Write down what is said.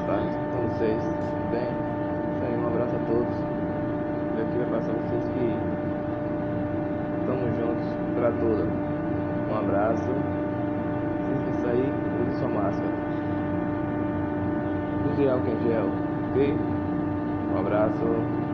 Então, vocês? Tudo bem? Então, um abraço a todos. Eu queria passar a vocês que estamos juntos para toda. Um abraço. Se você sair, use sua máscara. Use álcool em gel, ok? Um abraço.